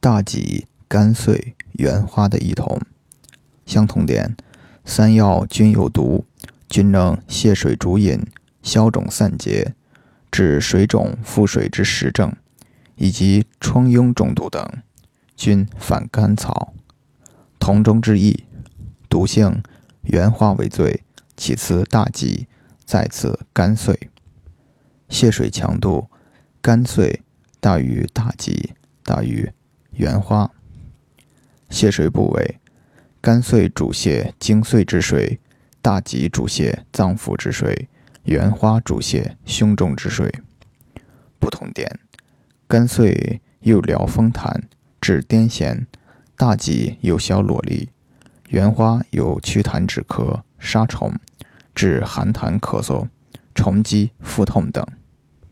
大戟、甘遂、原花的异同。相同点：三药均有毒，均能泻水逐饮、消肿散结、治水肿腹水之实症，以及疮痈中毒等，均反甘草。同中之异，毒性原花为最，其次大戟，再次甘遂。泻水强度，甘遂大于大戟，大于原花。泻水部位，甘遂主泻精髓之水，大戟主泻脏腑之水，原花主泻胸中之水。不同点，肝遂又疗风痰，治癫痫；大戟有消瘰痢，原花有祛痰止咳、杀虫，治寒痰咳嗽、虫积腹痛等。